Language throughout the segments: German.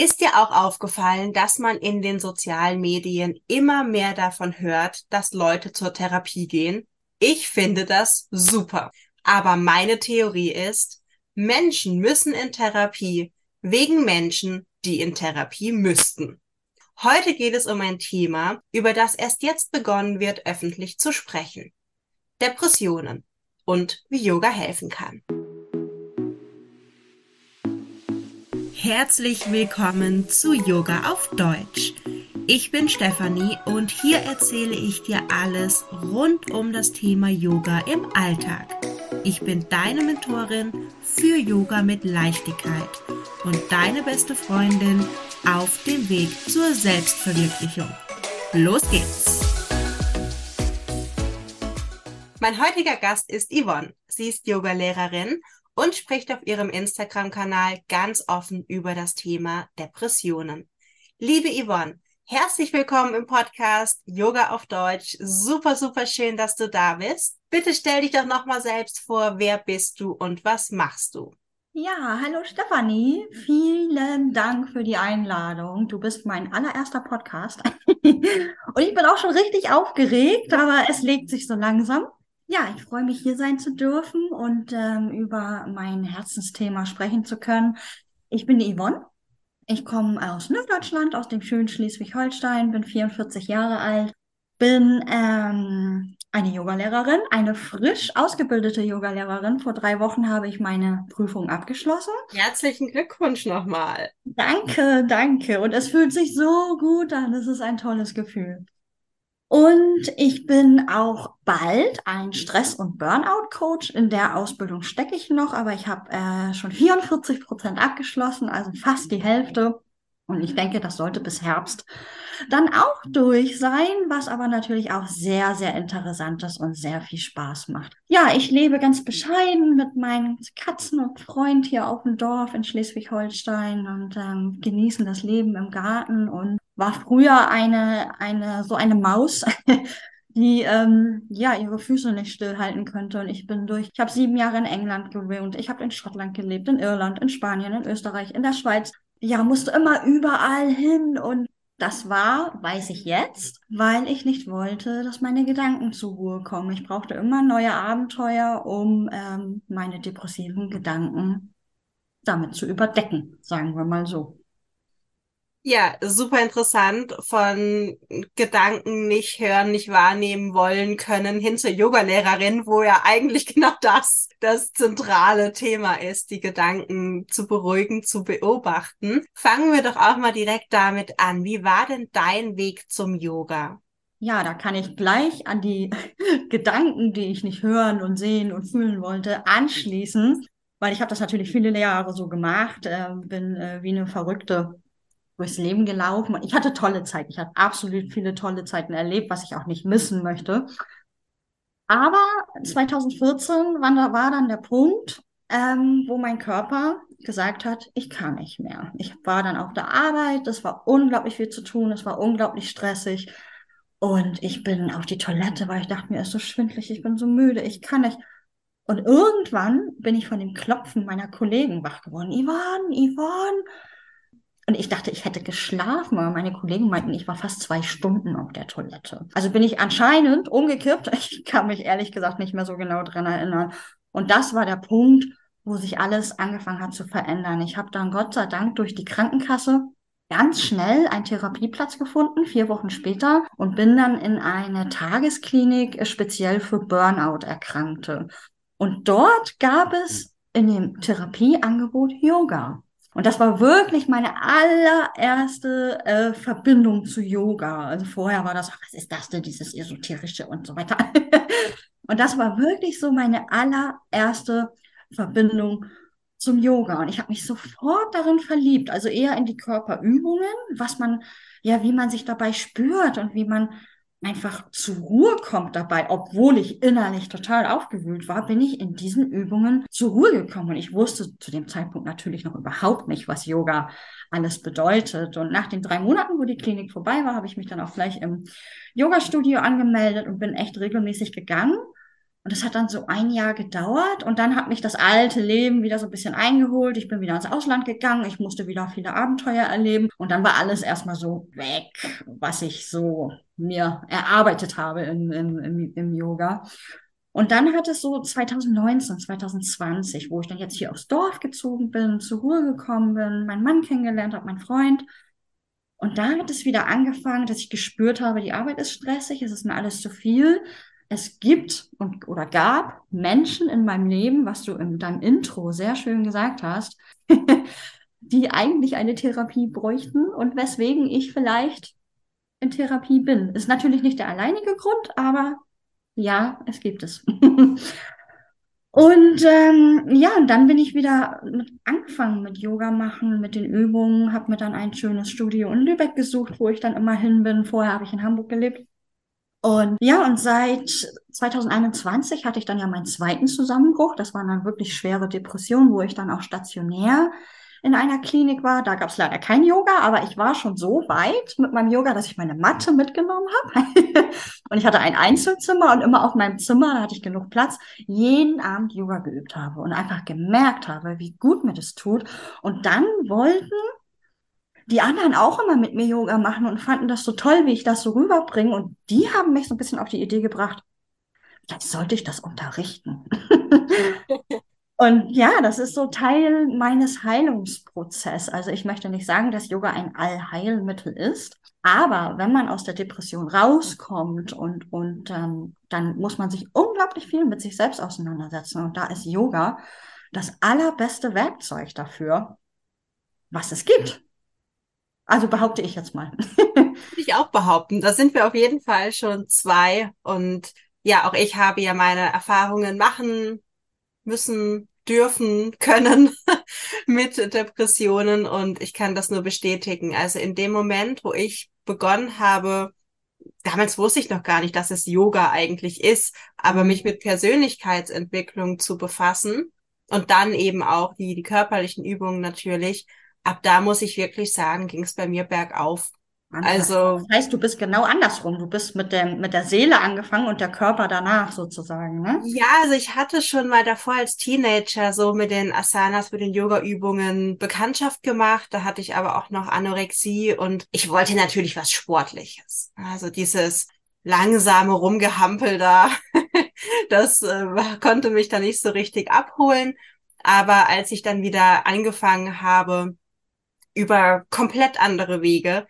Ist dir auch aufgefallen, dass man in den sozialen Medien immer mehr davon hört, dass Leute zur Therapie gehen? Ich finde das super. Aber meine Theorie ist, Menschen müssen in Therapie wegen Menschen, die in Therapie müssten. Heute geht es um ein Thema, über das erst jetzt begonnen wird, öffentlich zu sprechen. Depressionen und wie Yoga helfen kann. Herzlich willkommen zu Yoga auf Deutsch. Ich bin Stefanie und hier erzähle ich dir alles rund um das Thema Yoga im Alltag. Ich bin deine Mentorin für Yoga mit Leichtigkeit und deine beste Freundin auf dem Weg zur Selbstverwirklichung. Los geht's! Mein heutiger Gast ist Yvonne. Sie ist Yogalehrerin und spricht auf ihrem Instagram-Kanal ganz offen über das Thema Depressionen. Liebe Yvonne, herzlich willkommen im Podcast Yoga auf Deutsch. Super, super schön, dass du da bist. Bitte stell dich doch nochmal selbst vor, wer bist du und was machst du? Ja, hallo Stefanie. Vielen Dank für die Einladung. Du bist mein allererster Podcast. und ich bin auch schon richtig aufgeregt, aber es legt sich so langsam. Ja, ich freue mich, hier sein zu dürfen und ähm, über mein Herzensthema sprechen zu können. Ich bin die Yvonne. Ich komme aus Norddeutschland, aus dem schönen Schleswig-Holstein, bin 44 Jahre alt, bin ähm, eine Yogalehrerin, eine frisch ausgebildete Yogalehrerin. Vor drei Wochen habe ich meine Prüfung abgeschlossen. Herzlichen Glückwunsch nochmal. Danke, danke. Und es fühlt sich so gut an. Es ist ein tolles Gefühl. Und ich bin auch bald ein Stress- und Burnout-Coach. In der Ausbildung stecke ich noch, aber ich habe äh, schon 44 Prozent abgeschlossen, also fast die Hälfte. Und ich denke, das sollte bis Herbst dann auch durch sein, was aber natürlich auch sehr, sehr interessant ist und sehr viel Spaß macht. Ja, ich lebe ganz bescheiden mit meinen Katzen und Freund hier auf dem Dorf in Schleswig-Holstein und ähm, genießen das Leben im Garten und war früher eine, eine, so eine Maus, die ähm, ja ihre Füße nicht stillhalten könnte. Und ich bin durch, ich habe sieben Jahre in England gewohnt, ich habe in Schottland gelebt, in Irland, in Spanien, in Österreich, in der Schweiz. Ja, musste immer überall hin und das war, weiß ich jetzt, weil ich nicht wollte, dass meine Gedanken zur Ruhe kommen. Ich brauchte immer neue Abenteuer, um ähm, meine depressiven Gedanken damit zu überdecken, sagen wir mal so. Ja, super interessant. Von Gedanken nicht hören, nicht wahrnehmen wollen können hin zur Yogalehrerin, wo ja eigentlich genau das das zentrale Thema ist, die Gedanken zu beruhigen, zu beobachten. Fangen wir doch auch mal direkt damit an. Wie war denn dein Weg zum Yoga? Ja, da kann ich gleich an die Gedanken, die ich nicht hören und sehen und fühlen wollte, anschließen, weil ich habe das natürlich viele Jahre so gemacht, äh, bin äh, wie eine Verrückte durchs Leben gelaufen und ich hatte tolle Zeiten. Ich habe absolut viele tolle Zeiten erlebt, was ich auch nicht missen möchte. Aber 2014 war, dann der Punkt, ähm, wo mein Körper gesagt hat, ich kann nicht mehr. Ich war dann auf der Arbeit, es war unglaublich viel zu tun, es war unglaublich stressig. Und ich bin auf die Toilette, weil ich dachte mir, ist so schwindlig, ich bin so müde, ich kann nicht. Und irgendwann bin ich von dem Klopfen meiner Kollegen wach geworden. Ivan, Ivan, und ich dachte, ich hätte geschlafen, aber meine Kollegen meinten, ich war fast zwei Stunden auf der Toilette. Also bin ich anscheinend umgekippt. Ich kann mich ehrlich gesagt nicht mehr so genau dran erinnern. Und das war der Punkt, wo sich alles angefangen hat zu verändern. Ich habe dann Gott sei Dank durch die Krankenkasse ganz schnell einen Therapieplatz gefunden, vier Wochen später, und bin dann in eine Tagesklinik speziell für Burnout-Erkrankte. Und dort gab es in dem Therapieangebot Yoga. Und das war wirklich meine allererste äh, Verbindung zu Yoga. Also vorher war das, ach, was ist das denn, dieses Esoterische und so weiter. und das war wirklich so meine allererste Verbindung zum Yoga. Und ich habe mich sofort darin verliebt, also eher in die Körperübungen, was man, ja, wie man sich dabei spürt und wie man einfach zur Ruhe kommt dabei, obwohl ich innerlich total aufgewühlt war, bin ich in diesen Übungen zur Ruhe gekommen. Und ich wusste zu dem Zeitpunkt natürlich noch überhaupt nicht, was Yoga alles bedeutet. Und nach den drei Monaten, wo die Klinik vorbei war, habe ich mich dann auch gleich im Yoga-Studio angemeldet und bin echt regelmäßig gegangen. Und das hat dann so ein Jahr gedauert und dann hat mich das alte Leben wieder so ein bisschen eingeholt. Ich bin wieder ins Ausland gegangen, ich musste wieder viele Abenteuer erleben und dann war alles erstmal so weg, was ich so mir erarbeitet habe im, im, im, im Yoga. Und dann hat es so 2019, 2020, wo ich dann jetzt hier aufs Dorf gezogen bin, zur Ruhe gekommen bin, meinen Mann kennengelernt habe, meinen Freund. Und da hat es wieder angefangen, dass ich gespürt habe, die Arbeit ist stressig, es ist mir alles zu viel es gibt und, oder gab Menschen in meinem Leben, was du in deinem Intro sehr schön gesagt hast, die eigentlich eine Therapie bräuchten und weswegen ich vielleicht in Therapie bin. Ist natürlich nicht der alleinige Grund, aber ja, es gibt es. und ähm, ja, und dann bin ich wieder angefangen mit Yoga machen, mit den Übungen, habe mir dann ein schönes Studio in Lübeck gesucht, wo ich dann immer hin bin. Vorher habe ich in Hamburg gelebt und ja, und seit 2021 hatte ich dann ja meinen zweiten Zusammenbruch. Das waren dann wirklich schwere Depressionen, wo ich dann auch stationär in einer Klinik war. Da gab es leider kein Yoga, aber ich war schon so weit mit meinem Yoga, dass ich meine Matte mitgenommen habe. und ich hatte ein Einzelzimmer und immer auf meinem Zimmer, da hatte ich genug Platz, jeden Abend Yoga geübt habe und einfach gemerkt habe, wie gut mir das tut. Und dann wollten die anderen auch immer mit mir Yoga machen und fanden das so toll, wie ich das so rüberbringe. Und die haben mich so ein bisschen auf die Idee gebracht, jetzt sollte ich das unterrichten. und ja, das ist so Teil meines Heilungsprozesses. Also ich möchte nicht sagen, dass Yoga ein Allheilmittel ist. Aber wenn man aus der Depression rauskommt und, und ähm, dann muss man sich unglaublich viel mit sich selbst auseinandersetzen. Und da ist Yoga das allerbeste Werkzeug dafür, was es gibt. Also behaupte ich jetzt mal. Würde ich auch behaupten. Da sind wir auf jeden Fall schon zwei. Und ja, auch ich habe ja meine Erfahrungen machen müssen, dürfen, können mit Depressionen. Und ich kann das nur bestätigen. Also in dem Moment, wo ich begonnen habe, damals wusste ich noch gar nicht, dass es Yoga eigentlich ist, aber mich mit Persönlichkeitsentwicklung zu befassen und dann eben auch die, die körperlichen Übungen natürlich, ab da muss ich wirklich sagen, ging es bei mir bergauf. Also das heißt, du bist genau andersrum. Du bist mit der mit der Seele angefangen und der Körper danach sozusagen, ne? Ja, also ich hatte schon mal davor als Teenager so mit den Asanas, mit den Yoga-Übungen Bekanntschaft gemacht. Da hatte ich aber auch noch Anorexie und ich wollte natürlich was Sportliches. Also dieses langsame Rumgehampel da, das äh, konnte mich da nicht so richtig abholen. Aber als ich dann wieder angefangen habe, über komplett andere Wege,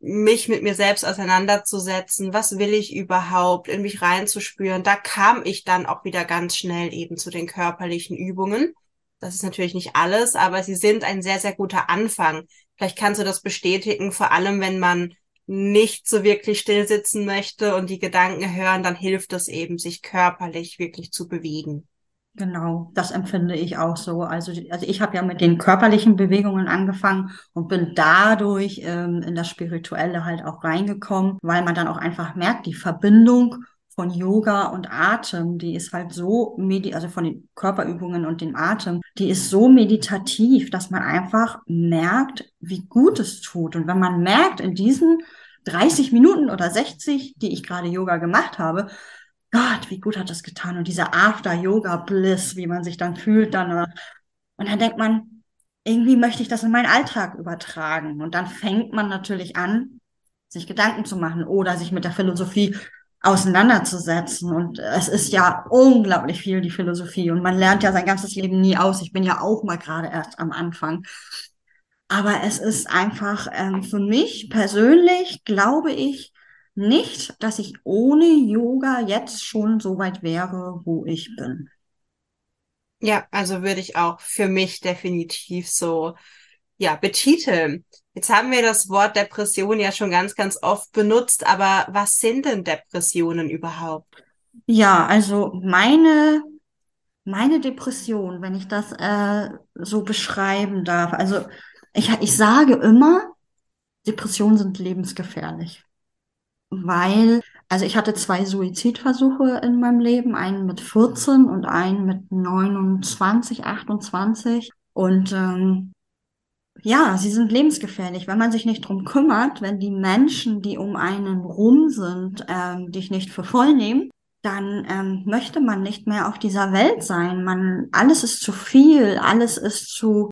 mich mit mir selbst auseinanderzusetzen, was will ich überhaupt, in mich reinzuspüren. Da kam ich dann auch wieder ganz schnell eben zu den körperlichen Übungen. Das ist natürlich nicht alles, aber sie sind ein sehr, sehr guter Anfang. Vielleicht kannst du das bestätigen, vor allem wenn man nicht so wirklich still sitzen möchte und die Gedanken hören, dann hilft es eben, sich körperlich wirklich zu bewegen. Genau, das empfinde ich auch so. Also, also ich habe ja mit den körperlichen Bewegungen angefangen und bin dadurch ähm, in das Spirituelle halt auch reingekommen, weil man dann auch einfach merkt, die Verbindung von Yoga und Atem, die ist halt so, medi also von den Körperübungen und dem Atem, die ist so meditativ, dass man einfach merkt, wie gut es tut. Und wenn man merkt, in diesen 30 Minuten oder 60, die ich gerade Yoga gemacht habe, Gott, wie gut hat das getan. Und dieser After-Yoga-Bliss, wie man sich dann fühlt danach. Und dann denkt man, irgendwie möchte ich das in meinen Alltag übertragen. Und dann fängt man natürlich an, sich Gedanken zu machen oder sich mit der Philosophie auseinanderzusetzen. Und es ist ja unglaublich viel, die Philosophie. Und man lernt ja sein ganzes Leben nie aus. Ich bin ja auch mal gerade erst am Anfang. Aber es ist einfach ähm, für mich persönlich, glaube ich, nicht, dass ich ohne Yoga jetzt schon so weit wäre, wo ich bin. Ja, also würde ich auch für mich definitiv so, ja, betiteln. Jetzt haben wir das Wort Depression ja schon ganz, ganz oft benutzt, aber was sind denn Depressionen überhaupt? Ja, also meine, meine Depression, wenn ich das äh, so beschreiben darf, also ich, ich sage immer, Depressionen sind lebensgefährlich weil, also ich hatte zwei Suizidversuche in meinem Leben, einen mit 14 und einen mit 29, 28. Und ähm, ja, sie sind lebensgefährlich, wenn man sich nicht drum kümmert, wenn die Menschen, die um einen rum sind, ähm, dich nicht für voll nehmen, dann ähm, möchte man nicht mehr auf dieser Welt sein. Man, alles ist zu viel, alles ist zu,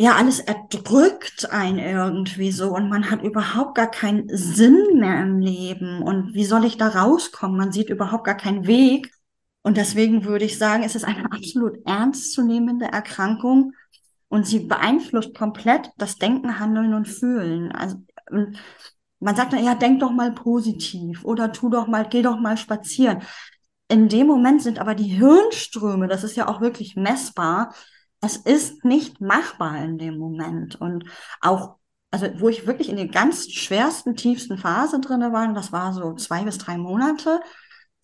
ja, alles erdrückt ein irgendwie so und man hat überhaupt gar keinen Sinn mehr im Leben. Und wie soll ich da rauskommen? Man sieht überhaupt gar keinen Weg. Und deswegen würde ich sagen, es ist eine absolut ernstzunehmende Erkrankung und sie beeinflusst komplett das Denken, Handeln und Fühlen. Also man sagt dann, ja, denk doch mal positiv oder tu doch mal, geh doch mal spazieren. In dem Moment sind aber die Hirnströme, das ist ja auch wirklich messbar, es ist nicht machbar in dem Moment. Und auch, also wo ich wirklich in der ganz schwersten, tiefsten Phase drinne war, das war so zwei bis drei Monate,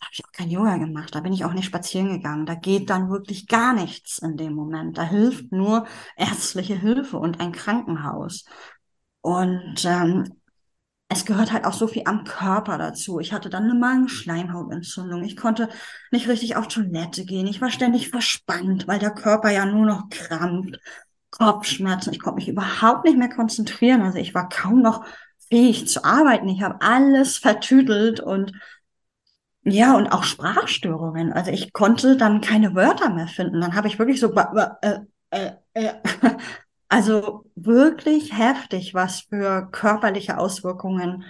habe ich auch kein Yoga gemacht, da bin ich auch nicht spazieren gegangen. Da geht dann wirklich gar nichts in dem Moment. Da hilft nur ärztliche Hilfe und ein Krankenhaus. Und ähm, es gehört halt auch so viel am Körper dazu. Ich hatte dann eine Magenschleimhautentzündung. Ich konnte nicht richtig auf Toilette gehen. Ich war ständig verspannt, weil der Körper ja nur noch krampft. Kopfschmerzen. Ich konnte mich überhaupt nicht mehr konzentrieren. Also ich war kaum noch fähig zu arbeiten. Ich habe alles vertüdelt und ja, und auch Sprachstörungen. Also ich konnte dann keine Wörter mehr finden. Dann habe ich wirklich so äh, äh, äh, Also wirklich heftig, was für körperliche Auswirkungen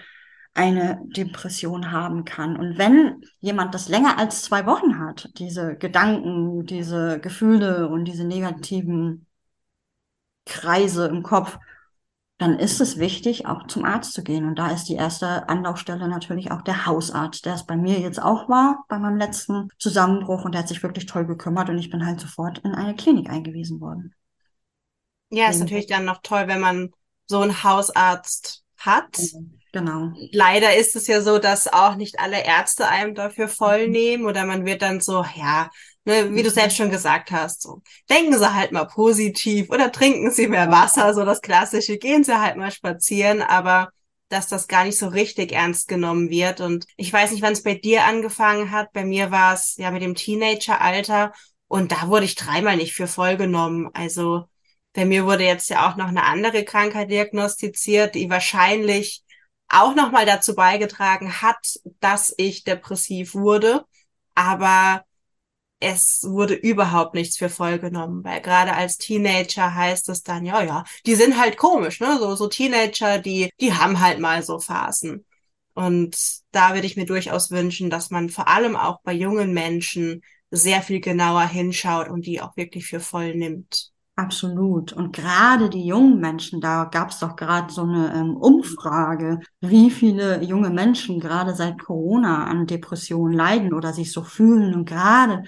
eine Depression haben kann. Und wenn jemand das länger als zwei Wochen hat, diese Gedanken, diese Gefühle und diese negativen Kreise im Kopf, dann ist es wichtig, auch zum Arzt zu gehen. Und da ist die erste Anlaufstelle natürlich auch der Hausarzt, der es bei mir jetzt auch war, bei meinem letzten Zusammenbruch. Und der hat sich wirklich toll gekümmert und ich bin halt sofort in eine Klinik eingewiesen worden. Ja, ist natürlich dann noch toll, wenn man so einen Hausarzt hat. Genau. Leider ist es ja so, dass auch nicht alle Ärzte einem dafür voll mhm. nehmen oder man wird dann so, ja, ne, wie du selbst schon gesagt hast, so denken Sie halt mal positiv oder trinken Sie mehr Wasser, so das Klassische, gehen Sie halt mal spazieren, aber dass das gar nicht so richtig ernst genommen wird. Und ich weiß nicht, wann es bei dir angefangen hat. Bei mir war es ja mit dem Teenageralter und da wurde ich dreimal nicht für voll genommen. Also bei mir wurde jetzt ja auch noch eine andere Krankheit diagnostiziert, die wahrscheinlich auch nochmal dazu beigetragen hat, dass ich depressiv wurde. Aber es wurde überhaupt nichts für voll genommen, weil gerade als Teenager heißt es dann, ja, ja, die sind halt komisch, ne? So, so Teenager, die, die haben halt mal so Phasen. Und da würde ich mir durchaus wünschen, dass man vor allem auch bei jungen Menschen sehr viel genauer hinschaut und die auch wirklich für voll nimmt. Absolut. Und gerade die jungen Menschen, da gab es doch gerade so eine ähm, Umfrage, wie viele junge Menschen gerade seit Corona an Depressionen leiden oder sich so fühlen. Und gerade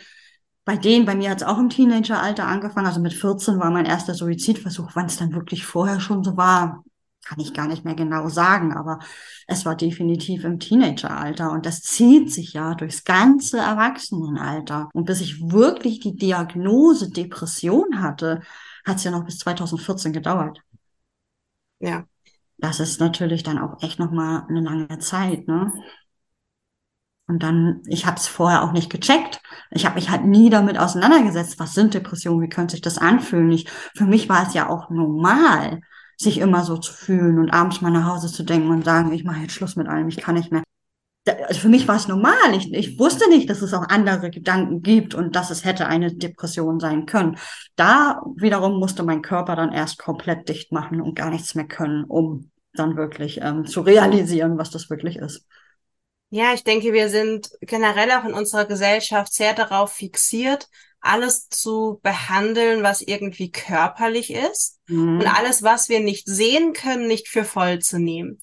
bei denen, bei mir hat es auch im Teenageralter angefangen, also mit 14 war mein erster Suizidversuch, wann es dann wirklich vorher schon so war, kann ich gar nicht mehr genau sagen, aber es war definitiv im Teenageralter und das zieht sich ja durchs ganze Erwachsenenalter. Und bis ich wirklich die Diagnose Depression hatte, hat es ja noch bis 2014 gedauert. Ja. Das ist natürlich dann auch echt nochmal eine lange Zeit, ne? Und dann, ich habe es vorher auch nicht gecheckt. Ich habe mich halt nie damit auseinandergesetzt, was sind Depressionen, wie könnte sich das anfühlen. Ich, für mich war es ja auch normal sich immer so zu fühlen und abends mal nach Hause zu denken und sagen, ich mache jetzt Schluss mit allem, ich kann nicht mehr. Also für mich war es normal. Ich, ich wusste nicht, dass es auch andere Gedanken gibt und dass es hätte eine Depression sein können. Da wiederum musste mein Körper dann erst komplett dicht machen und gar nichts mehr können, um dann wirklich ähm, zu realisieren, was das wirklich ist. Ja, ich denke, wir sind generell auch in unserer Gesellschaft sehr darauf fixiert, alles zu behandeln, was irgendwie körperlich ist mhm. und alles, was wir nicht sehen können, nicht für voll zu nehmen.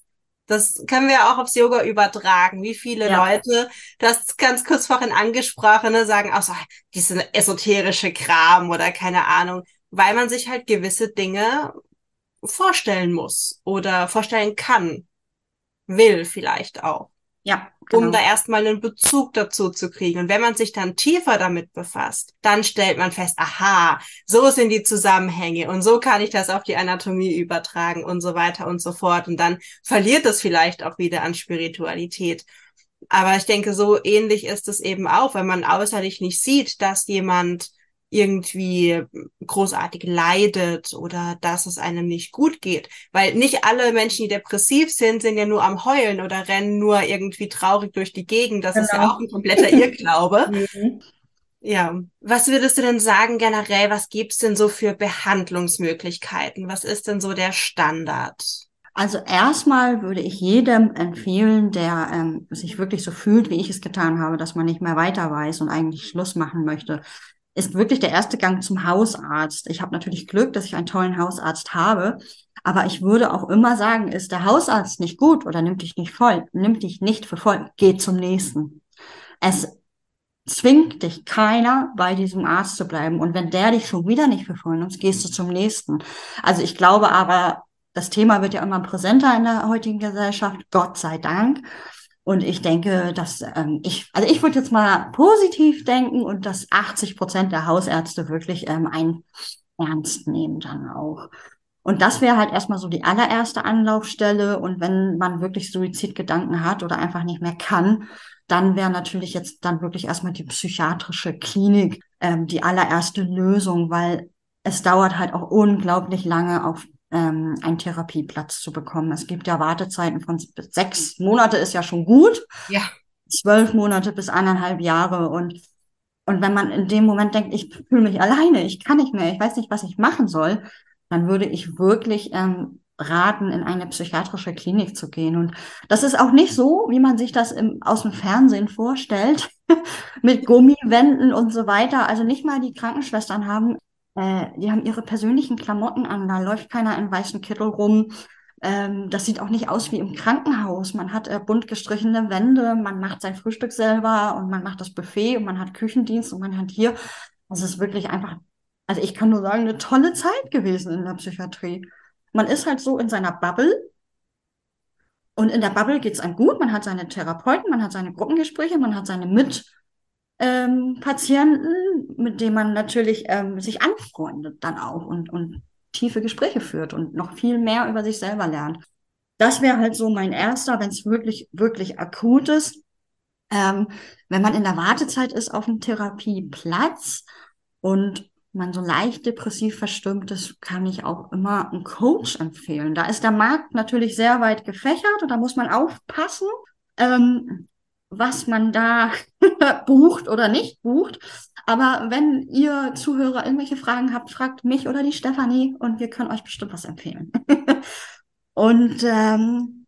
Das können wir auch aufs Yoga übertragen. Wie viele ja. Leute, das ganz kurz vorhin angesprochen, ne, sagen auch so, diese esoterische Kram oder keine Ahnung, weil man sich halt gewisse Dinge vorstellen muss oder vorstellen kann, will vielleicht auch. Ja genau. um da erstmal einen Bezug dazu zu kriegen. Und wenn man sich dann tiefer damit befasst, dann stellt man fest, aha, so sind die Zusammenhänge und so kann ich das auf die Anatomie übertragen und so weiter und so fort. Und dann verliert es vielleicht auch wieder an Spiritualität. Aber ich denke, so ähnlich ist es eben auch, wenn man äußerlich nicht sieht, dass jemand irgendwie großartig leidet oder dass es einem nicht gut geht. Weil nicht alle Menschen, die depressiv sind, sind ja nur am Heulen oder rennen nur irgendwie traurig durch die Gegend. Das genau. ist ja genau. auch ein kompletter Irrglaube. mhm. Ja, was würdest du denn sagen generell, was gibt's denn so für Behandlungsmöglichkeiten? Was ist denn so der Standard? Also erstmal würde ich jedem empfehlen, der ähm, sich wirklich so fühlt, wie ich es getan habe, dass man nicht mehr weiter weiß und eigentlich Schluss machen möchte, ist wirklich der erste Gang zum Hausarzt. Ich habe natürlich Glück, dass ich einen tollen Hausarzt habe, aber ich würde auch immer sagen, ist der Hausarzt nicht gut oder nimmt dich nicht voll, nimmt dich nicht für voll, geh zum nächsten. Es zwingt dich keiner, bei diesem Arzt zu bleiben. Und wenn der dich schon wieder nicht für voll nimmt, gehst du zum nächsten. Also ich glaube aber, das Thema wird ja immer präsenter in der heutigen Gesellschaft, Gott sei Dank. Und ich denke, dass ähm, ich, also ich würde jetzt mal positiv denken und dass 80 Prozent der Hausärzte wirklich ähm, ein ernst nehmen dann auch. Und das wäre halt erstmal so die allererste Anlaufstelle. Und wenn man wirklich Suizidgedanken hat oder einfach nicht mehr kann, dann wäre natürlich jetzt dann wirklich erstmal die psychiatrische Klinik ähm, die allererste Lösung, weil es dauert halt auch unglaublich lange auf ähm, einen Therapieplatz zu bekommen. Es gibt ja Wartezeiten von sechs Monate ist ja schon gut. Ja. Zwölf Monate bis eineinhalb Jahre und und wenn man in dem Moment denkt, ich fühle mich alleine, ich kann nicht mehr, ich weiß nicht, was ich machen soll, dann würde ich wirklich ähm, raten, in eine psychiatrische Klinik zu gehen. Und das ist auch nicht so, wie man sich das im, aus dem Fernsehen vorstellt, mit Gummiwänden und so weiter. Also nicht mal die Krankenschwestern haben äh, die haben ihre persönlichen Klamotten an, da läuft keiner in weißen Kittel rum. Ähm, das sieht auch nicht aus wie im Krankenhaus. Man hat äh, bunt gestrichene Wände, man macht sein Frühstück selber und man macht das Buffet und man hat Küchendienst und man hat hier. Das ist wirklich einfach, also ich kann nur sagen, eine tolle Zeit gewesen in der Psychiatrie. Man ist halt so in seiner Bubble und in der Bubble geht es einem gut. Man hat seine Therapeuten, man hat seine Gruppengespräche, man hat seine Mit- ähm, Patienten, mit denen man natürlich ähm, sich anfreundet dann auch und, und tiefe Gespräche führt und noch viel mehr über sich selber lernt. Das wäre halt so mein erster, wenn es wirklich, wirklich akut ist. Ähm, wenn man in der Wartezeit ist auf einen Therapieplatz und man so leicht depressiv verstimmt ist, kann ich auch immer einen Coach empfehlen. Da ist der Markt natürlich sehr weit gefächert und da muss man aufpassen. Ähm, was man da bucht oder nicht bucht. Aber wenn ihr Zuhörer irgendwelche Fragen habt, fragt mich oder die Stefanie und wir können euch bestimmt was empfehlen. und ähm,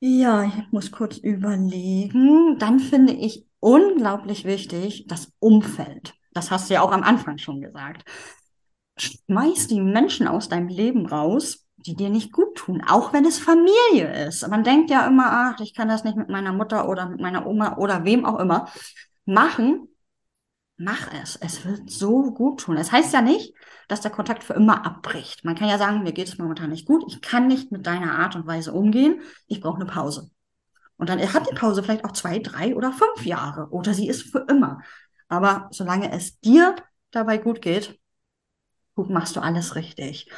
ja, ich muss kurz überlegen. Dann finde ich unglaublich wichtig das Umfeld. Das hast du ja auch am Anfang schon gesagt. Schmeiß die Menschen aus deinem Leben raus, die dir nicht gut tun, auch wenn es Familie ist. Man denkt ja immer, ach, ich kann das nicht mit meiner Mutter oder mit meiner Oma oder wem auch immer machen. Mach es. Es wird so gut tun. Es das heißt ja nicht, dass der Kontakt für immer abbricht. Man kann ja sagen, mir geht es momentan nicht gut. Ich kann nicht mit deiner Art und Weise umgehen. Ich brauche eine Pause. Und dann hat die Pause vielleicht auch zwei, drei oder fünf Jahre. Oder sie ist für immer. Aber solange es dir dabei gut geht, gut machst du alles richtig.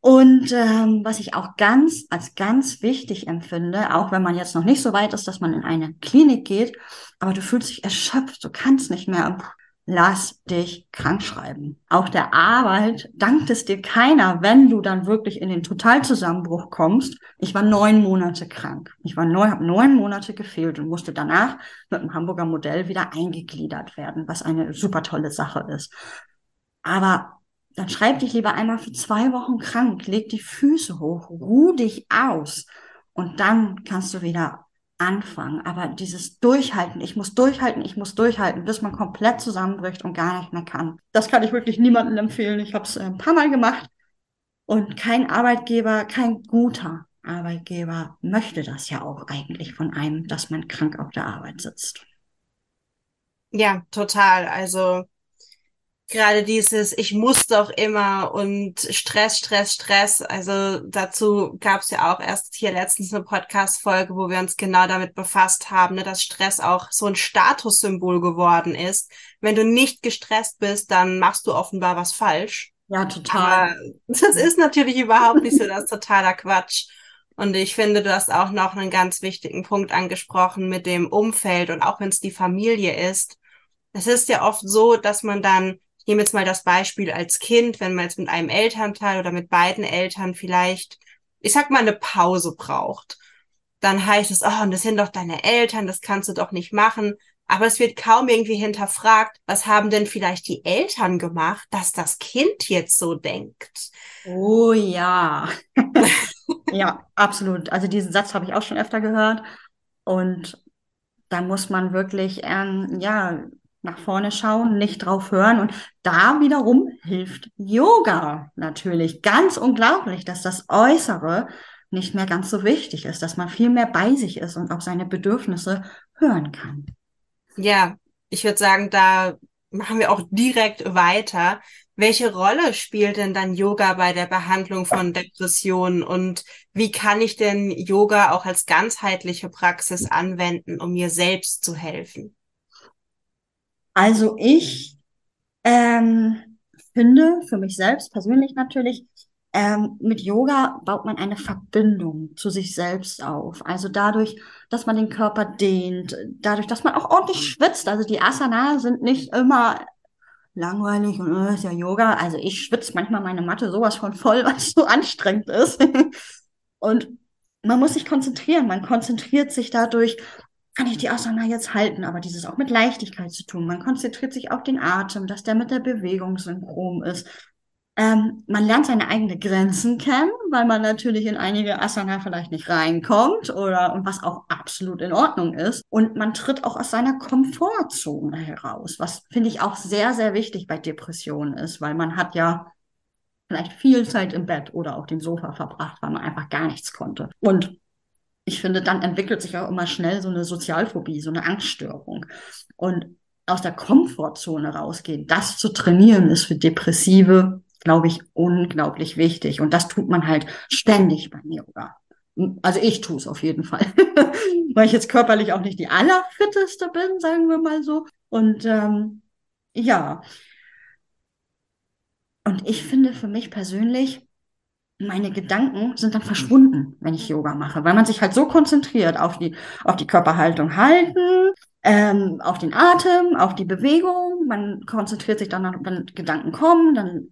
Und ähm, was ich auch ganz als ganz wichtig empfinde, auch wenn man jetzt noch nicht so weit ist, dass man in eine Klinik geht, aber du fühlst dich erschöpft, du kannst nicht mehr, lass dich krank schreiben. Auch der Arbeit dankt es dir keiner, wenn du dann wirklich in den Totalzusammenbruch kommst. Ich war neun Monate krank. Ich war neun, habe neun Monate gefehlt und musste danach mit dem Hamburger Modell wieder eingegliedert werden, was eine super tolle Sache ist. Aber dann schreib dich lieber einmal für zwei Wochen krank, leg die Füße hoch, ruh dich aus und dann kannst du wieder anfangen. Aber dieses Durchhalten, ich muss durchhalten, ich muss durchhalten, bis man komplett zusammenbricht und gar nicht mehr kann. Das kann ich wirklich niemandem empfehlen. Ich habe es äh, ein paar Mal gemacht und kein Arbeitgeber, kein guter Arbeitgeber möchte das ja auch eigentlich von einem, dass man krank auf der Arbeit sitzt. Ja, total. Also gerade dieses, ich muss doch immer und Stress, Stress, Stress. Also dazu gab es ja auch erst hier letztens eine Podcast-Folge, wo wir uns genau damit befasst haben, ne, dass Stress auch so ein Statussymbol geworden ist. Wenn du nicht gestresst bist, dann machst du offenbar was falsch. Ja, total. Aber das ist natürlich überhaupt nicht so, das ist totaler Quatsch. Und ich finde, du hast auch noch einen ganz wichtigen Punkt angesprochen mit dem Umfeld und auch wenn es die Familie ist Es ist ja oft so, dass man dann, ich nehme jetzt mal das Beispiel als Kind, wenn man jetzt mit einem Elternteil oder mit beiden Eltern vielleicht, ich sag mal, eine Pause braucht. Dann heißt es, oh, und das sind doch deine Eltern, das kannst du doch nicht machen. Aber es wird kaum irgendwie hinterfragt, was haben denn vielleicht die Eltern gemacht, dass das Kind jetzt so denkt. Oh ja. ja, absolut. Also diesen Satz habe ich auch schon öfter gehört. Und da muss man wirklich, ähm, ja, nach vorne schauen, nicht drauf hören. Und da wiederum hilft Yoga natürlich. Ganz unglaublich, dass das Äußere nicht mehr ganz so wichtig ist, dass man viel mehr bei sich ist und auf seine Bedürfnisse hören kann. Ja, ich würde sagen, da machen wir auch direkt weiter. Welche Rolle spielt denn dann Yoga bei der Behandlung von Depressionen und wie kann ich denn Yoga auch als ganzheitliche Praxis anwenden, um mir selbst zu helfen? Also ich ähm, finde für mich selbst persönlich natürlich, ähm, mit Yoga baut man eine Verbindung zu sich selbst auf. Also dadurch, dass man den Körper dehnt, dadurch, dass man auch ordentlich schwitzt. Also die Asana sind nicht immer langweilig und äh, ist ja Yoga. Also ich schwitze manchmal meine Matte sowas von voll, weil es so anstrengend ist. und man muss sich konzentrieren. Man konzentriert sich dadurch, kann ich die Asana jetzt halten, aber dieses auch mit Leichtigkeit zu tun. Man konzentriert sich auf den Atem, dass der mit der Bewegung synchron ist. Ähm, man lernt seine eigenen Grenzen kennen, weil man natürlich in einige Asana vielleicht nicht reinkommt oder und was auch absolut in Ordnung ist. Und man tritt auch aus seiner Komfortzone heraus, was finde ich auch sehr, sehr wichtig bei Depressionen ist, weil man hat ja vielleicht viel Zeit im Bett oder auf dem Sofa verbracht, weil man einfach gar nichts konnte. Und ich finde, dann entwickelt sich auch immer schnell so eine Sozialphobie, so eine Angststörung. Und aus der Komfortzone rausgehen, das zu trainieren, ist für Depressive glaube ich, unglaublich wichtig. Und das tut man halt ständig beim Yoga. Also ich tue es auf jeden Fall, weil ich jetzt körperlich auch nicht die allerfitteste bin, sagen wir mal so. Und ähm, ja. Und ich finde für mich persönlich, meine Gedanken sind dann verschwunden, wenn ich Yoga mache, weil man sich halt so konzentriert auf die, auf die Körperhaltung halten, ähm, auf den Atem, auf die Bewegung. Man konzentriert sich dann, wenn Gedanken kommen, dann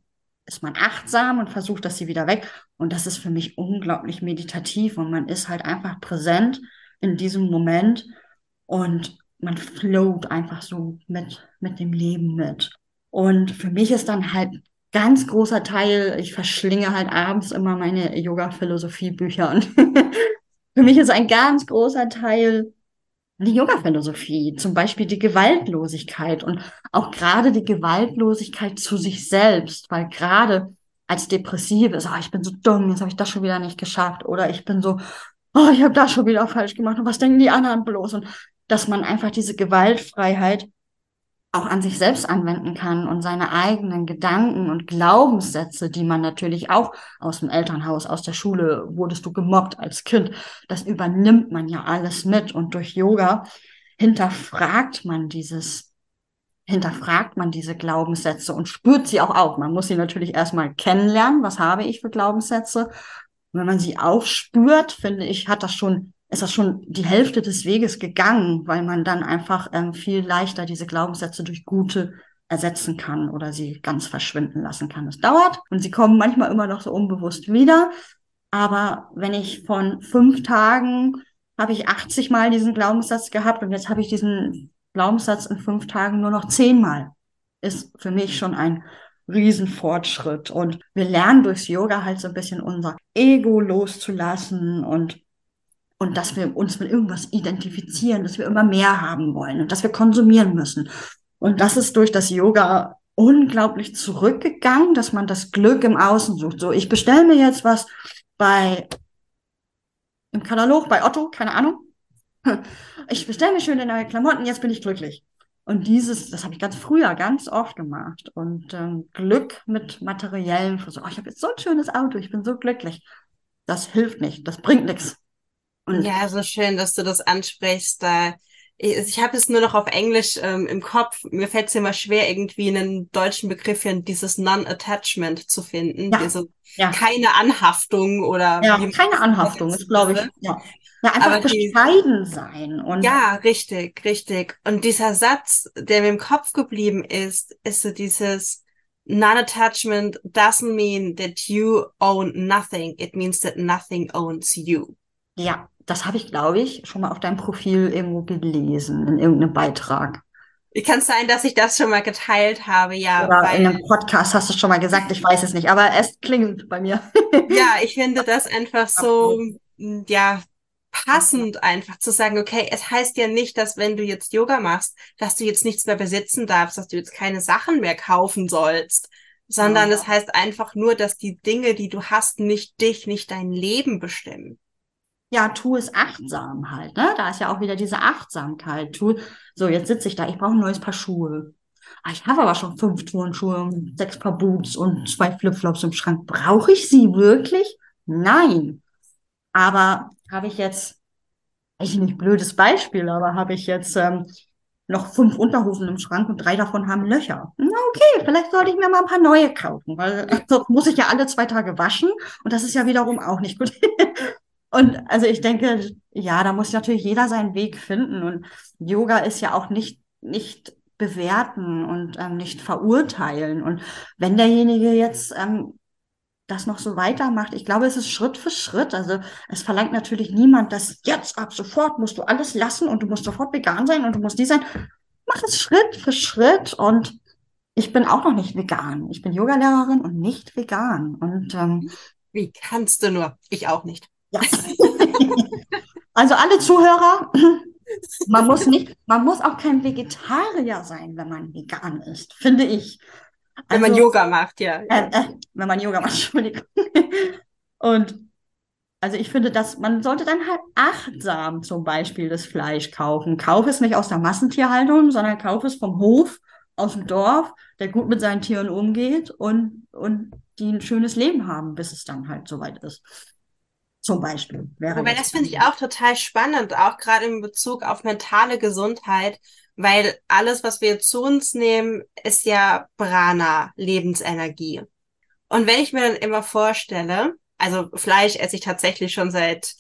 ist man achtsam und versucht, dass sie wieder weg. Und das ist für mich unglaublich meditativ und man ist halt einfach präsent in diesem Moment und man float einfach so mit, mit dem Leben mit. Und für mich ist dann halt ganz großer Teil, ich verschlinge halt abends immer meine Yoga-Philosophie-Bücher und für mich ist ein ganz großer Teil die Yoga-Philosophie, zum Beispiel die Gewaltlosigkeit und auch gerade die Gewaltlosigkeit zu sich selbst, weil gerade als Depressive ist, oh, ich bin so dumm, jetzt habe ich das schon wieder nicht geschafft oder ich bin so, oh, ich habe das schon wieder falsch gemacht und was denken die anderen bloß? Und dass man einfach diese Gewaltfreiheit auch an sich selbst anwenden kann und seine eigenen Gedanken und Glaubenssätze, die man natürlich auch aus dem Elternhaus, aus der Schule, wurdest du gemobbt als Kind, das übernimmt man ja alles mit und durch Yoga hinterfragt man dieses, hinterfragt man diese Glaubenssätze und spürt sie auch auf. Man muss sie natürlich erstmal kennenlernen, was habe ich für Glaubenssätze. Und wenn man sie aufspürt, finde ich, hat das schon ist das schon die Hälfte des Weges gegangen, weil man dann einfach ähm, viel leichter diese Glaubenssätze durch gute ersetzen kann oder sie ganz verschwinden lassen kann. Es dauert und sie kommen manchmal immer noch so unbewusst wieder. Aber wenn ich von fünf Tagen habe ich 80 Mal diesen Glaubenssatz gehabt und jetzt habe ich diesen Glaubenssatz in fünf Tagen nur noch zehnmal, ist für mich schon ein Riesenfortschritt. Und wir lernen durchs Yoga halt so ein bisschen unser Ego loszulassen und und dass wir uns mit irgendwas identifizieren, dass wir immer mehr haben wollen und dass wir konsumieren müssen. Und das ist durch das Yoga unglaublich zurückgegangen, dass man das Glück im Außen sucht. So, ich bestelle mir jetzt was bei im Katalog bei Otto, keine Ahnung. Ich bestelle mir schöne neue Klamotten, jetzt bin ich glücklich. Und dieses, das habe ich ganz früher ganz oft gemacht. Und ähm, Glück mit materiellen, so, oh, ich habe jetzt so ein schönes Auto, ich bin so glücklich. Das hilft nicht, das bringt nichts. Und ja, so schön, dass du das ansprichst. Da ich, habe es nur noch auf Englisch ähm, im Kopf. Mir fällt es immer schwer, irgendwie einen deutschen Begriff für dieses Non-Attachment zu finden. Ja. Diese, ja. keine Anhaftung oder ja, keine Anhaftung ist, glaube ich. Ja. Ja, einfach Aber bescheiden die, sein. Und ja, richtig, richtig. Und dieser Satz, der mir im Kopf geblieben ist, ist so dieses Non-Attachment doesn't mean that you own nothing. It means that nothing owns you. Ja, das habe ich, glaube ich, schon mal auf deinem Profil irgendwo gelesen, in irgendeinem Beitrag. Kann es sein, dass ich das schon mal geteilt habe? Ja, Oder in einem Podcast hast du es schon mal gesagt, ich weiß es nicht, aber es klingt bei mir. ja, ich finde das einfach so, ja, passend einfach zu sagen, okay, es heißt ja nicht, dass wenn du jetzt Yoga machst, dass du jetzt nichts mehr besitzen darfst, dass du jetzt keine Sachen mehr kaufen sollst, sondern es ja. das heißt einfach nur, dass die Dinge, die du hast, nicht dich, nicht dein Leben bestimmen ja, tu es achtsam halt, ne? Da ist ja auch wieder diese Achtsamkeit. Tu, so, jetzt sitze ich da, ich brauche ein neues Paar Schuhe. Ah, ich habe aber schon fünf Turnschuhe, sechs Paar Boots und zwei Flipflops im Schrank. Brauche ich sie wirklich? Nein. Aber habe ich jetzt, ich nicht blödes Beispiel, aber habe ich jetzt ähm, noch fünf Unterhosen im Schrank und drei davon haben Löcher. Na okay, vielleicht sollte ich mir mal ein paar neue kaufen, weil so muss ich ja alle zwei Tage waschen und das ist ja wiederum auch nicht gut. Und also ich denke, ja, da muss natürlich jeder seinen Weg finden. Und Yoga ist ja auch nicht, nicht bewerten und ähm, nicht verurteilen. Und wenn derjenige jetzt ähm, das noch so weitermacht, ich glaube, es ist Schritt für Schritt. Also es verlangt natürlich niemand, dass jetzt ab sofort musst du alles lassen und du musst sofort vegan sein und du musst die sein. Mach es Schritt für Schritt und ich bin auch noch nicht vegan. Ich bin Yogalehrerin und nicht vegan. Und ähm, wie kannst du nur? Ich auch nicht. Ja. also alle Zuhörer, man muss nicht, man muss auch kein Vegetarier sein, wenn man vegan ist, finde ich. Also, wenn man also, Yoga macht, ja. Äh, äh, wenn man Yoga macht, Entschuldigung. Und also ich finde, dass man sollte dann halt achtsam zum Beispiel das Fleisch kaufen. Kauf es nicht aus der Massentierhaltung, sondern kauf es vom Hof, aus dem Dorf, der gut mit seinen Tieren umgeht und, und die ein schönes Leben haben, bis es dann halt soweit ist. Zum Beispiel. Wäre Wobei das, finde ich auch total spannend, auch gerade in Bezug auf mentale Gesundheit, weil alles, was wir zu uns nehmen, ist ja Prana, Lebensenergie. Und wenn ich mir dann immer vorstelle, also Fleisch esse ich tatsächlich schon seit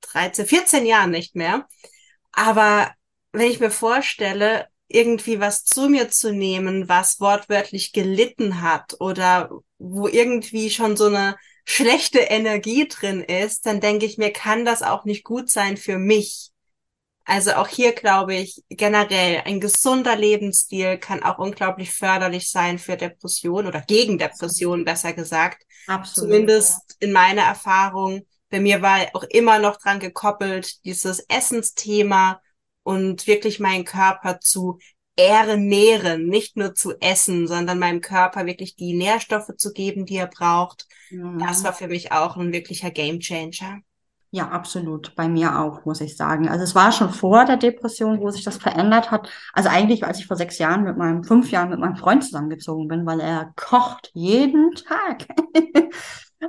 13, 14 Jahren nicht mehr, aber wenn ich mir vorstelle, irgendwie was zu mir zu nehmen, was wortwörtlich gelitten hat oder wo irgendwie schon so eine schlechte Energie drin ist, dann denke ich mir, kann das auch nicht gut sein für mich. Also auch hier glaube ich generell, ein gesunder Lebensstil kann auch unglaublich förderlich sein für Depression oder gegen Depression, besser gesagt. Absolut. Zumindest in meiner Erfahrung. Bei mir war auch immer noch dran gekoppelt, dieses Essensthema und wirklich meinen Körper zu ernähren, nicht nur zu essen, sondern meinem Körper wirklich die Nährstoffe zu geben, die er braucht. Mhm. Das war für mich auch ein wirklicher Gamechanger. Ja, absolut. Bei mir auch, muss ich sagen. Also es war schon vor der Depression, wo sich das verändert hat. Also eigentlich, als ich vor sechs Jahren mit meinem, fünf Jahren mit meinem Freund zusammengezogen bin, weil er kocht jeden Tag.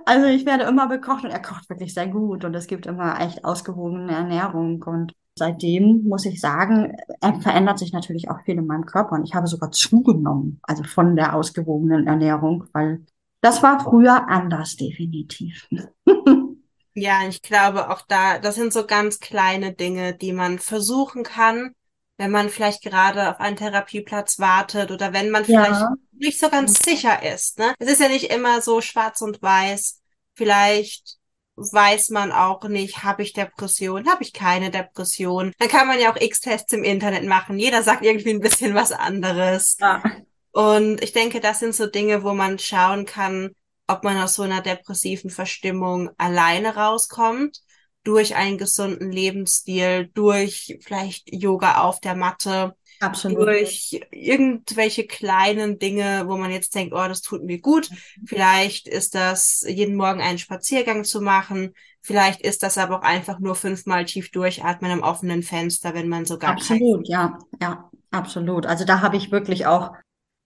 also ich werde immer bekocht und er kocht wirklich sehr gut und es gibt immer echt ausgewogene Ernährung und seitdem muss ich sagen, verändert sich natürlich auch viel in meinem Körper und ich habe sogar zugenommen, also von der ausgewogenen Ernährung, weil das war früher anders, definitiv. ja, ich glaube auch da, das sind so ganz kleine Dinge, die man versuchen kann, wenn man vielleicht gerade auf einen Therapieplatz wartet oder wenn man vielleicht ja. nicht so ganz sicher ist. Ne? Es ist ja nicht immer so schwarz und weiß. Vielleicht weiß man auch nicht, habe ich Depression, habe ich keine Depression. Dann kann man ja auch X-Tests im Internet machen. Jeder sagt irgendwie ein bisschen was anderes. Ja. Und ich denke, das sind so Dinge, wo man schauen kann, ob man aus so einer depressiven Verstimmung alleine rauskommt, durch einen gesunden Lebensstil, durch vielleicht Yoga auf der Matte, Absolut. durch irgendwelche kleinen Dinge, wo man jetzt denkt, oh, das tut mir gut. Mhm. Vielleicht ist das jeden Morgen einen Spaziergang zu machen. Vielleicht ist das aber auch einfach nur fünfmal tief durchatmen am offenen Fenster, wenn man sogar Absolut, ja, ja, absolut. Also da habe ich wirklich auch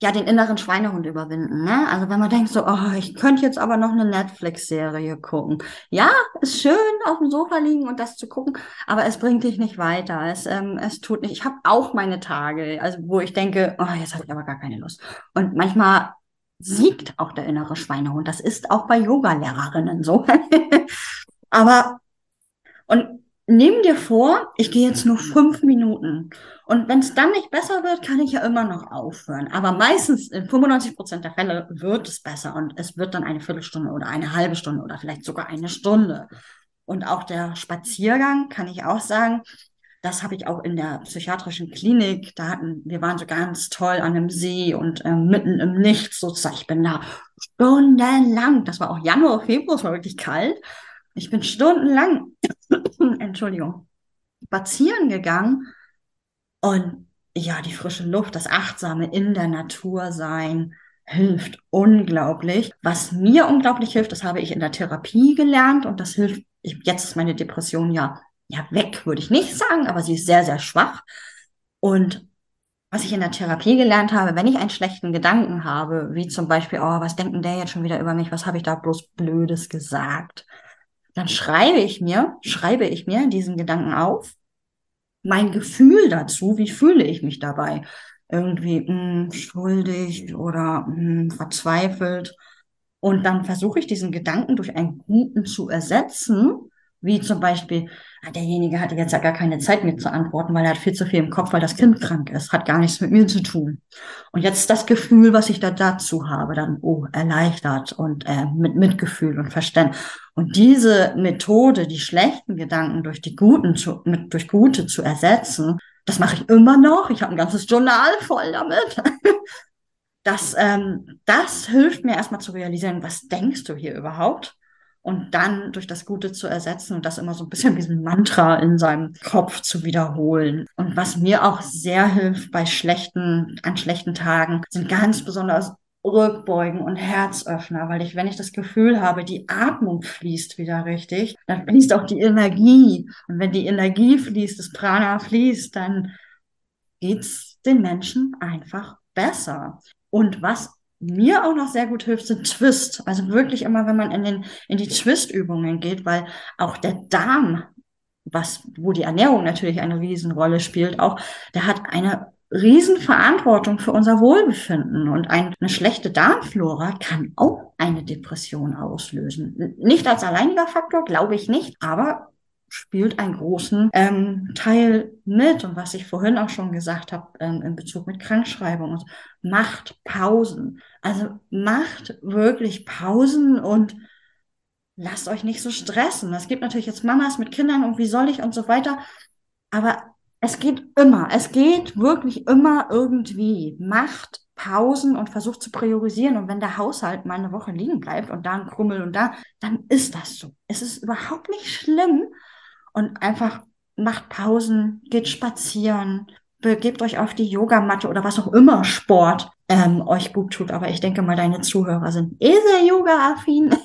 ja, den inneren Schweinehund überwinden. Ne? Also wenn man denkt so, oh, ich könnte jetzt aber noch eine Netflix-Serie gucken. Ja, ist schön, auf dem Sofa liegen und das zu gucken, aber es bringt dich nicht weiter. Es, ähm, es tut nicht. Ich habe auch meine Tage, also wo ich denke, oh, jetzt habe ich aber gar keine Lust. Und manchmal siegt auch der innere Schweinehund. Das ist auch bei Yoga-Lehrerinnen so. aber und nimm dir vor, ich gehe jetzt nur fünf Minuten. Und wenn es dann nicht besser wird, kann ich ja immer noch aufhören. Aber meistens in 95 Prozent der Fälle wird es besser und es wird dann eine Viertelstunde oder eine halbe Stunde oder vielleicht sogar eine Stunde. Und auch der Spaziergang kann ich auch sagen, das habe ich auch in der psychiatrischen Klinik. Da hatten, wir waren so ganz toll an einem See und äh, mitten im Nichts sozusagen. Ich bin da stundenlang. Das war auch Januar, Februar, es war wirklich kalt. Ich bin stundenlang, Entschuldigung, spazieren gegangen und ja, die frische Luft, das achtsame in der Natur sein, hilft unglaublich. Was mir unglaublich hilft, das habe ich in der Therapie gelernt und das hilft, jetzt ist meine Depression ja, ja weg, würde ich nicht sagen, aber sie ist sehr, sehr schwach. Und was ich in der Therapie gelernt habe, wenn ich einen schlechten Gedanken habe, wie zum Beispiel, oh, was denkt denn der jetzt schon wieder über mich, was habe ich da bloß Blödes gesagt? Dann schreibe ich mir, schreibe ich mir diesen Gedanken auf, mein Gefühl dazu, wie fühle ich mich dabei? Irgendwie mh, hm, schuldig oder mh, hm, verzweifelt. Und dann versuche ich diesen Gedanken durch einen guten zu ersetzen, wie zum Beispiel, ah, derjenige hatte jetzt ja gar keine Zeit mir zu antworten, weil er hat viel zu viel im Kopf, weil das Kind krank ist, hat gar nichts mit mir zu tun. Und jetzt das Gefühl, was ich da dazu habe, dann, oh, erleichtert und äh, mit Mitgefühl und Verständnis. Und diese Methode, die schlechten Gedanken durch die guten zu, mit, durch gute zu ersetzen, das mache ich immer noch. Ich habe ein ganzes Journal voll damit. Das, ähm, das hilft mir erstmal zu realisieren, was denkst du hier überhaupt? Und dann durch das Gute zu ersetzen und das immer so ein bisschen wie ein Mantra in seinem Kopf zu wiederholen. Und was mir auch sehr hilft bei schlechten, an schlechten Tagen, sind ganz besonders Rückbeugen und Herzöffner, weil ich, wenn ich das Gefühl habe, die Atmung fließt wieder richtig, dann fließt auch die Energie. Und wenn die Energie fließt, das Prana fließt, dann geht's den Menschen einfach besser. Und was mir auch noch sehr gut hilft, sind Twist. Also wirklich immer, wenn man in, den, in die Twist-Übungen geht, weil auch der Darm, was, wo die Ernährung natürlich eine Riesenrolle spielt, auch, der hat eine Riesenverantwortung für unser Wohlbefinden. Und eine schlechte Darmflora kann auch eine Depression auslösen. Nicht als alleiniger Faktor, glaube ich nicht, aber spielt einen großen ähm, Teil mit. Und was ich vorhin auch schon gesagt habe ähm, in Bezug mit Krankschreibung, macht Pausen. Also macht wirklich Pausen und lasst euch nicht so stressen. Es gibt natürlich jetzt Mamas mit Kindern und wie soll ich und so weiter. Aber es geht immer. Es geht wirklich immer irgendwie. Macht Pausen und versucht zu priorisieren. Und wenn der Haushalt mal eine Woche liegen bleibt und da ein Krummel und da, dann ist das so. Es ist überhaupt nicht schlimm und einfach macht Pausen, geht spazieren, begebt euch auf die Yogamatte oder was auch immer Sport ähm, euch gut tut. Aber ich denke mal, deine Zuhörer sind eh sehr yoga-affin.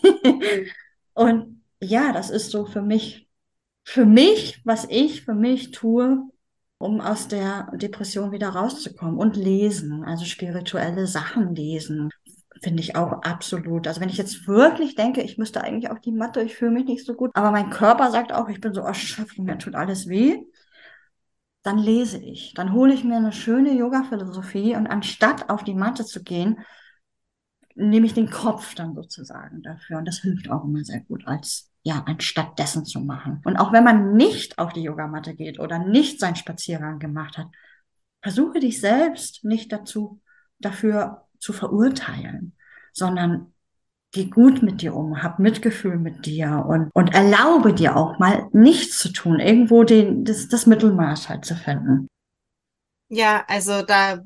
und ja, das ist so für mich, für mich, was ich für mich tue, um aus der Depression wieder rauszukommen und lesen, also spirituelle Sachen lesen, finde ich auch absolut. Also wenn ich jetzt wirklich denke, ich müsste eigentlich auf die Matte, ich fühle mich nicht so gut, aber mein Körper sagt auch, ich bin so erschöpft mir tut alles weh, dann lese ich. Dann hole ich mir eine schöne Yoga-Philosophie und anstatt auf die Matte zu gehen, nehme ich den Kopf dann sozusagen dafür. Und das hilft auch immer sehr gut, als ja, anstatt dessen zu machen. Und auch wenn man nicht auf die Yogamatte geht oder nicht seinen Spaziergang gemacht hat, versuche dich selbst nicht dazu, dafür zu verurteilen, sondern geh gut mit dir um, hab Mitgefühl mit dir und, und erlaube dir auch mal nichts zu tun, irgendwo den, das, das Mittelmaß halt zu finden. Ja, also da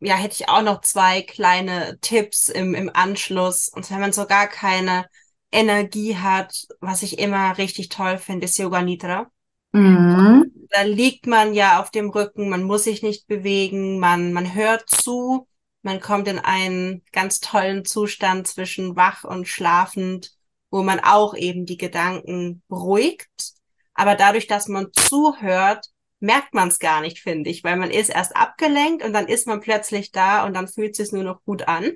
ja, hätte ich auch noch zwei kleine Tipps im, im Anschluss. Und wenn man so gar keine Energie hat, was ich immer richtig toll finde, ist Yoga Nidra. Mhm. Da liegt man ja auf dem Rücken, man muss sich nicht bewegen, man, man hört zu man kommt in einen ganz tollen Zustand zwischen wach und schlafend, wo man auch eben die Gedanken beruhigt. Aber dadurch, dass man zuhört, merkt man es gar nicht, finde ich, weil man ist erst abgelenkt und dann ist man plötzlich da und dann fühlt es sich nur noch gut an.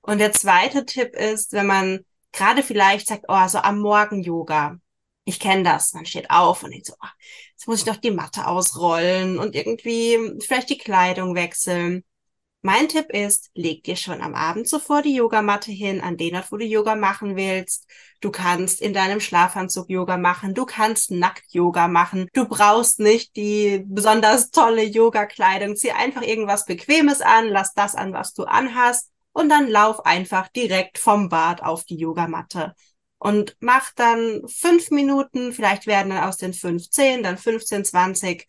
Und der zweite Tipp ist, wenn man gerade vielleicht sagt, oh, so am Morgen Yoga. Ich kenne das. Man steht auf und denkt so, oh, jetzt muss ich noch die Matte ausrollen und irgendwie vielleicht die Kleidung wechseln. Mein Tipp ist, leg dir schon am Abend zuvor die Yogamatte hin, an den Ort, wo du Yoga machen willst. Du kannst in deinem Schlafanzug Yoga machen. Du kannst nackt Yoga machen. Du brauchst nicht die besonders tolle Yoga-Kleidung. Zieh einfach irgendwas Bequemes an. Lass das an, was du anhast. Und dann lauf einfach direkt vom Bad auf die Yogamatte. Und mach dann fünf Minuten. Vielleicht werden dann aus den 15, dann 15, 20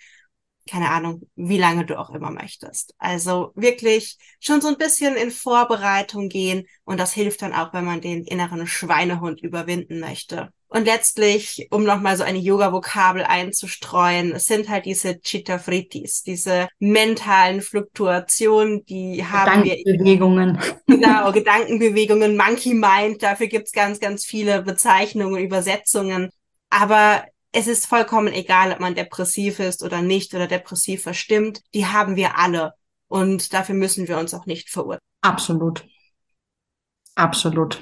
keine Ahnung, wie lange du auch immer möchtest. Also wirklich schon so ein bisschen in Vorbereitung gehen und das hilft dann auch, wenn man den inneren Schweinehund überwinden möchte. Und letztlich, um nochmal so eine Yoga-Vokabel einzustreuen, es sind halt diese Chitta-Frittis, diese mentalen Fluktuationen, die haben wir. Gedankenbewegungen. Genau, Gedankenbewegungen, Monkey Mind, dafür gibt's ganz, ganz viele Bezeichnungen, Übersetzungen. Aber es ist vollkommen egal, ob man depressiv ist oder nicht oder depressiv verstimmt. Die haben wir alle. Und dafür müssen wir uns auch nicht verurteilen. Absolut. Absolut.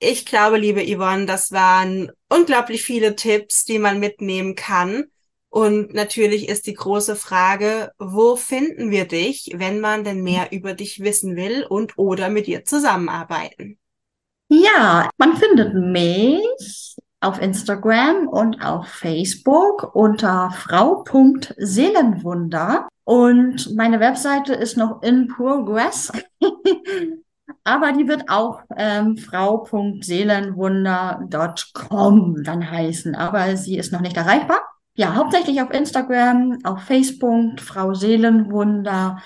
Ich glaube, liebe Yvonne, das waren unglaublich viele Tipps, die man mitnehmen kann. Und natürlich ist die große Frage, wo finden wir dich, wenn man denn mehr über dich wissen will und oder mit dir zusammenarbeiten? Ja, man findet mich auf Instagram und auf Facebook unter frau.seelenwunder. Und meine Webseite ist noch in progress. Aber die wird auch ähm, frau.seelenwunder.com dann heißen. Aber sie ist noch nicht erreichbar. Ja, hauptsächlich auf Instagram, auf Facebook, Frau Seelenwunder.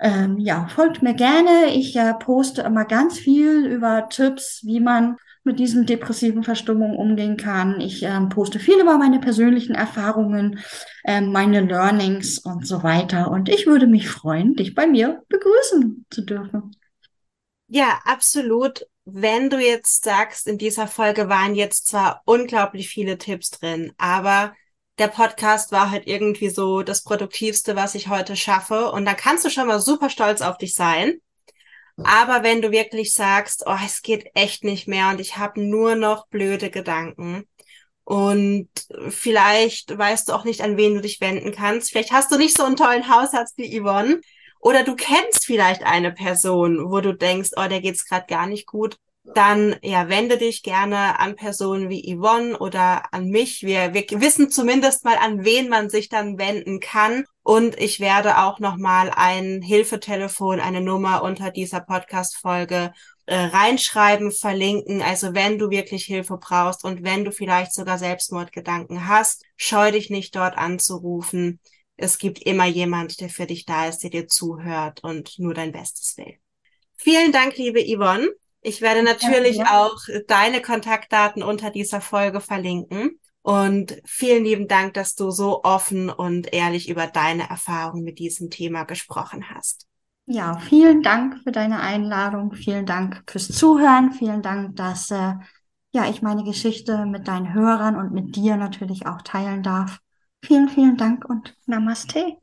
Ähm, ja, folgt mir gerne. Ich äh, poste immer ganz viel über Tipps, wie man mit diesen depressiven Verstimmungen umgehen kann. Ich ähm, poste viel über meine persönlichen Erfahrungen, ähm, meine Learnings und so weiter. Und ich würde mich freuen, dich bei mir begrüßen zu dürfen. Ja, absolut. Wenn du jetzt sagst, in dieser Folge waren jetzt zwar unglaublich viele Tipps drin, aber der Podcast war halt irgendwie so das Produktivste, was ich heute schaffe. Und dann kannst du schon mal super stolz auf dich sein. Aber wenn du wirklich sagst, oh, es geht echt nicht mehr und ich habe nur noch blöde Gedanken und vielleicht weißt du auch nicht, an wen du dich wenden kannst. Vielleicht hast du nicht so einen tollen Hausarzt wie Yvonne oder du kennst vielleicht eine Person, wo du denkst, oh, der geht's gerade gar nicht gut dann ja, wende dich gerne an Personen wie Yvonne oder an mich. Wir, wir wissen zumindest mal, an wen man sich dann wenden kann. Und ich werde auch nochmal ein Hilfetelefon, eine Nummer unter dieser Podcast-Folge äh, reinschreiben, verlinken. Also wenn du wirklich Hilfe brauchst und wenn du vielleicht sogar Selbstmordgedanken hast, scheu dich nicht dort anzurufen. Es gibt immer jemand, der für dich da ist, der dir zuhört und nur dein Bestes will. Vielen Dank, liebe Yvonne. Ich werde natürlich ja, ja. auch deine Kontaktdaten unter dieser Folge verlinken. Und vielen lieben Dank, dass du so offen und ehrlich über deine Erfahrungen mit diesem Thema gesprochen hast. Ja, vielen Dank für deine Einladung. Vielen Dank fürs Zuhören. Vielen Dank, dass äh, ja ich meine Geschichte mit deinen Hörern und mit dir natürlich auch teilen darf. Vielen, vielen Dank und Namaste.